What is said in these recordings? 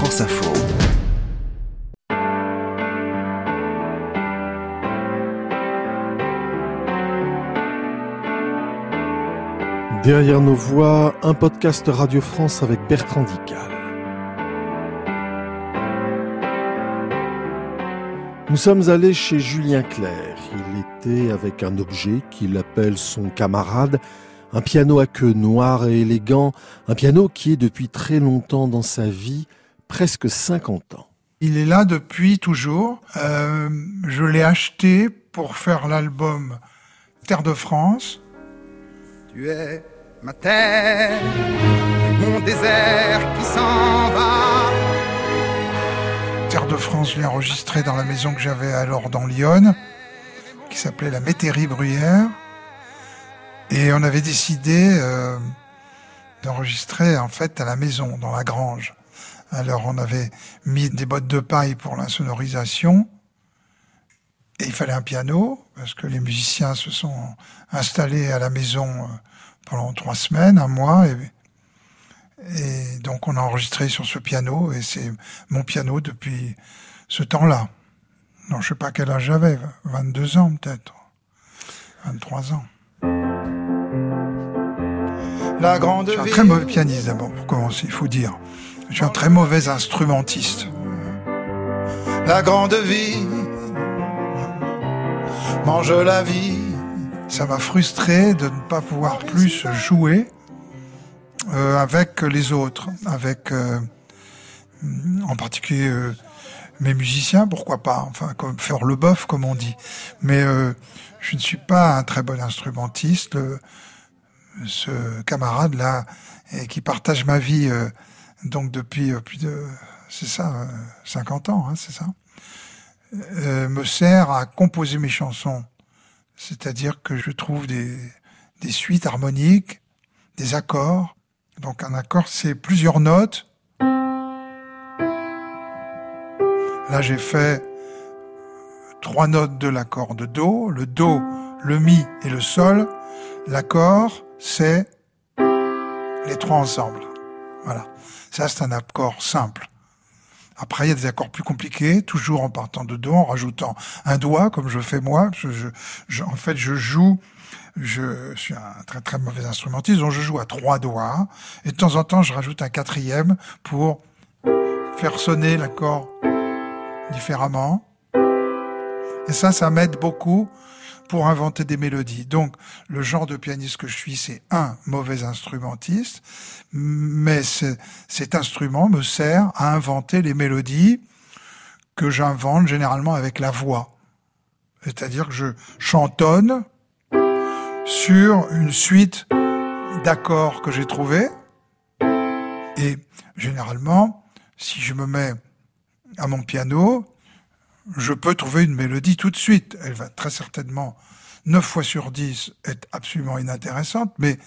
France Info. Derrière nos voix, un podcast Radio France avec Bertrand Dical. Nous sommes allés chez Julien Clerc. Il était avec un objet qu'il appelle son camarade, un piano à queue noire et élégant, un piano qui est depuis très longtemps dans sa vie, presque 50 ans. Il est là depuis toujours. Euh, je l'ai acheté pour faire l'album Terre de France. Tu es ma terre, mon désert qui s'en va. Terre de France, je l'ai enregistré dans la maison que j'avais alors dans Lyon, qui s'appelait la Métairie Bruyère. Et on avait décidé euh, d'enregistrer en fait à la maison, dans la grange. Alors on avait mis des bottes de paille pour l'insonorisation. Et il fallait un piano, parce que les musiciens se sont installés à la maison euh, pendant trois semaines, un mois. Et, et donc on a enregistré sur ce piano, et c'est mon piano depuis ce temps-là. Non, je sais pas quel âge j'avais, 22 ans peut-être, 23 ans. La grande Je suis un très mauvais pianiste d'abord, pour commencer, il faut dire. Je suis un très mauvais instrumentiste. La grande vie mange la vie. Ça m'a frustré de ne pas pouvoir plus jouer euh, avec les autres, avec euh, en particulier euh, mes musiciens, pourquoi pas, enfin comme faire le bof comme on dit. Mais je ne suis pas un très bon instrumentiste. Ce camarade là qui partage ma vie donc depuis euh, plus de c'est ça euh, 50 ans, hein, c'est ça, euh, me sert à composer mes chansons. C'est-à-dire que je trouve des, des suites harmoniques, des accords. Donc un accord, c'est plusieurs notes. Là, j'ai fait trois notes de l'accord de Do, le Do, le Mi et le Sol. L'accord, c'est les trois ensemble. Voilà. Ça, c'est un accord simple. Après, il y a des accords plus compliqués, toujours en partant de Do, en rajoutant un doigt, comme je fais moi. En fait, je joue, je suis un très très mauvais instrumentiste, donc je joue à trois doigts. Et de temps en temps, je rajoute un quatrième pour faire sonner l'accord différemment. Et ça, ça m'aide beaucoup pour inventer des mélodies. Donc, le genre de pianiste que je suis, c'est un mauvais instrumentiste, mais ce- cet instrument me sert à inventer les mélodies que j'invente généralement avec la voix. C'est-à-dire que je chantonne sur une suite d'accords que j'ai trouvés. Et généralement, si je me mets à mon piano, je peux trouver une mélodie tout de suite. Elle va très certainement, 9 fois sur 10, être absolument inintéressante, mais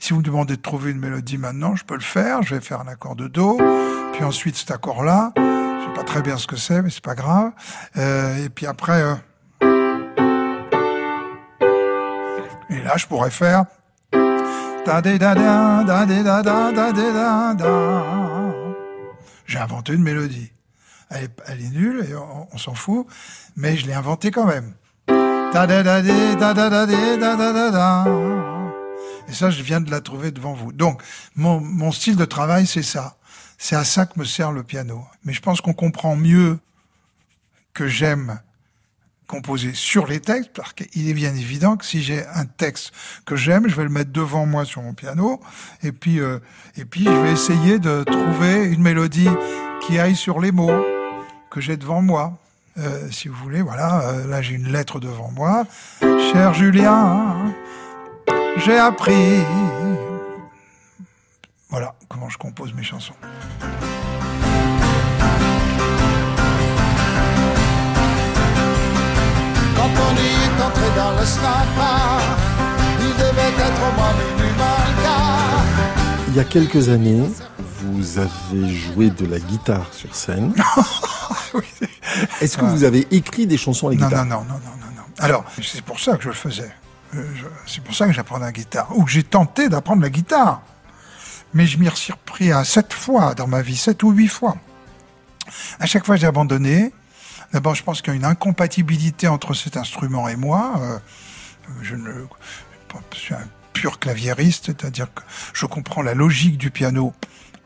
si vous me demandez de trouver une mélodie maintenant, je peux le faire. Je vais faire un accord de Do, puis ensuite cet accord-là. Je sais pas très bien ce que c'est, mais c'est pas grave. Euh, et puis après, euh, et là, je pourrais faire. J'ai inventé une mélodie. Elle est, nulle et on, s'en fout, mais je l'ai inventée quand même. Et ça, je viens de la trouver devant vous. Donc, mon, style de travail, c'est ça. C'est à ça que me sert le piano. Mais je pense qu'on comprend mieux que j'aime composer sur les textes, parce qu'il est bien évident que si j'ai un texte que j'aime, je vais le mettre devant moi sur mon piano, et puis euh, et puis je vais essayer de trouver une mélodie qui aille sur les mots que j'ai devant moi. Euh, si vous voulez, voilà, euh, là j'ai une lettre devant moi. Cher Julien, j'ai appris. Voilà comment je compose mes chansons. Quand on y est entré dans le il devait être au moins minuit. Il y a quelques années, vous avez joué de la guitare sur scène. Est-ce que vous avez écrit des chansons à la guitare non, non, non, non, non, non. Alors, c'est pour ça que je le faisais. Euh, C'est pour ça que j'apprenais la guitare. Ou que j'ai tenté d'apprendre la guitare. Mais je m'y suis repris à sept fois dans ma vie, sept ou huit fois. À chaque fois, j'ai abandonné. D'abord, je pense qu'il y a une incompatibilité entre cet instrument et moi. Euh, je ne je suis un pur claviériste, c'est-à-dire que je comprends la logique du piano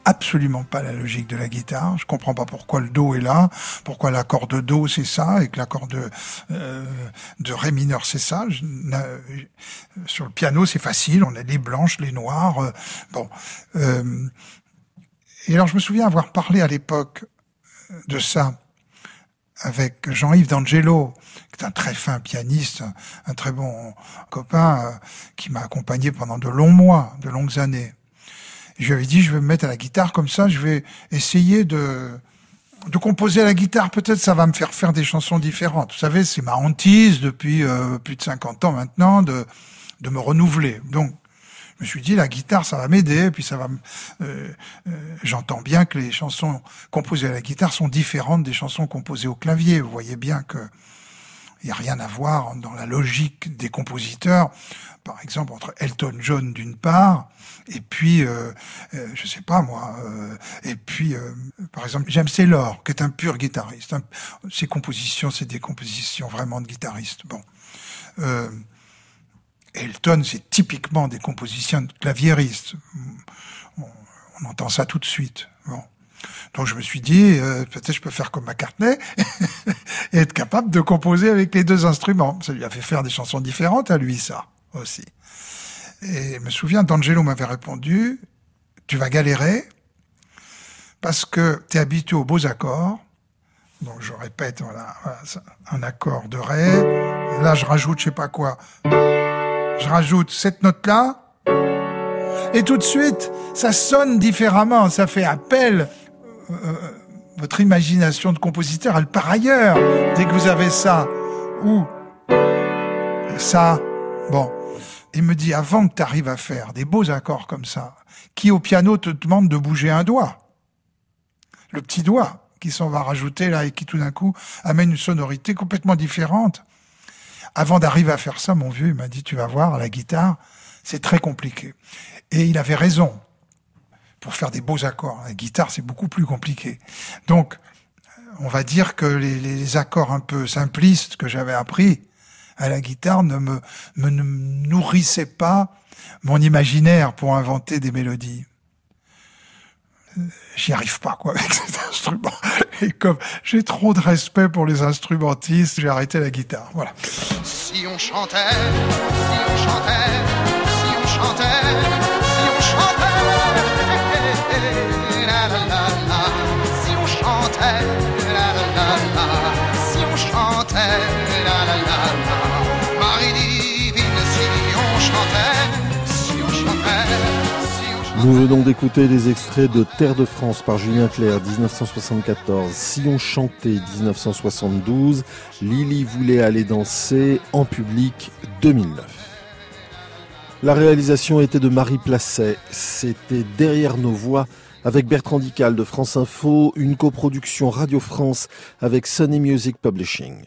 absolument pas la logique de la guitare. Je comprends pas pourquoi le do est là, pourquoi l'accord de do c'est ça et que l'accord de euh, de ré mineur c'est ça. Je, sur le piano c'est facile, on a les blanches, les noirs. Euh, bon. Euh, et alors je me souviens avoir parlé à l'époque de ça avec Jean-Yves D'Angelo, qui est un très fin pianiste, un très bon copain, euh, qui m'a accompagné pendant de longs mois, de longues années. Je lui avais dit, je vais me mettre à la guitare comme ça, je vais essayer de, de composer à la guitare. Peut-être ça va me faire faire des chansons différentes. Vous savez, c'est ma hantise depuis euh, plus de 50 ans maintenant de, de me renouveler. Donc, je me suis dit la guitare ça va m'aider puis ça va euh, euh, j'entends bien que les chansons composées à la guitare sont différentes des chansons composées au clavier vous voyez bien que il n'y a rien à voir dans la logique des compositeurs par exemple entre Elton John d'une part et puis euh, euh je sais pas moi et puis par exemple James Taylor qui est un pur guitariste ses compositions c'est des compositions vraiment de guitariste bon Elton, c'est typiquement des compositions de claviéristes. On, entend ça tout de suite. Bon. Donc je me suis dit, euh, peut-être je peux faire comme McCartney et être capable de composer avec les deux instruments. Ça lui a fait faire des chansons différentes à lui, ça aussi. Et je me souviens, d'Angelo m'avait répondu, tu vas galérer parce que tu es habitué aux beaux accords. Donc je répète, voilà, un accord de Ré. Là, je rajoute je sais pas quoi je rajoute cette note-là, et tout de suite, ça sonne différemment, ça fait appel. Euh, euh, votre imagination de compositeur, elle part ailleurs dès que vous avez ça. Ou ça. Bon. Il me dit, avant que tu arrives à faire des beaux accords comme ça, qui au piano te demande de bouger un doigt? Le petit doigt qui s'en va rajouter là et qui tout d'un coup amène une sonorité complètement différente. Avant d'arriver à faire ça, mon vieux, il m'a dit, tu vas voir, à la guitare, c'est très compliqué. Et il avait raison. Pour faire des beaux accords, la guitare, c'est beaucoup plus compliqué. Donc, on va dire que les, accords un peu simplistes que j'avais appris à la guitare ne me, nourrissaient pas mon imaginaire pour inventer des mélodies j'y arrive pas quoi avec cet instrument. Et comme j'ai trop de respect pour les instrumentistes, j'ai arrêté la guitare. Voilà. Si on chantait, si on chantait, si on chantait. Nous venons d'écouter des extraits de Terre de France par Julien Clerc, 1974, Si on chantait, 1972, Lily voulait aller danser en public, 2009. La réalisation était de Marie Placet, c'était Derrière nos voix avec Bertrand Dical de France Info, une coproduction Radio France avec Sony Music Publishing.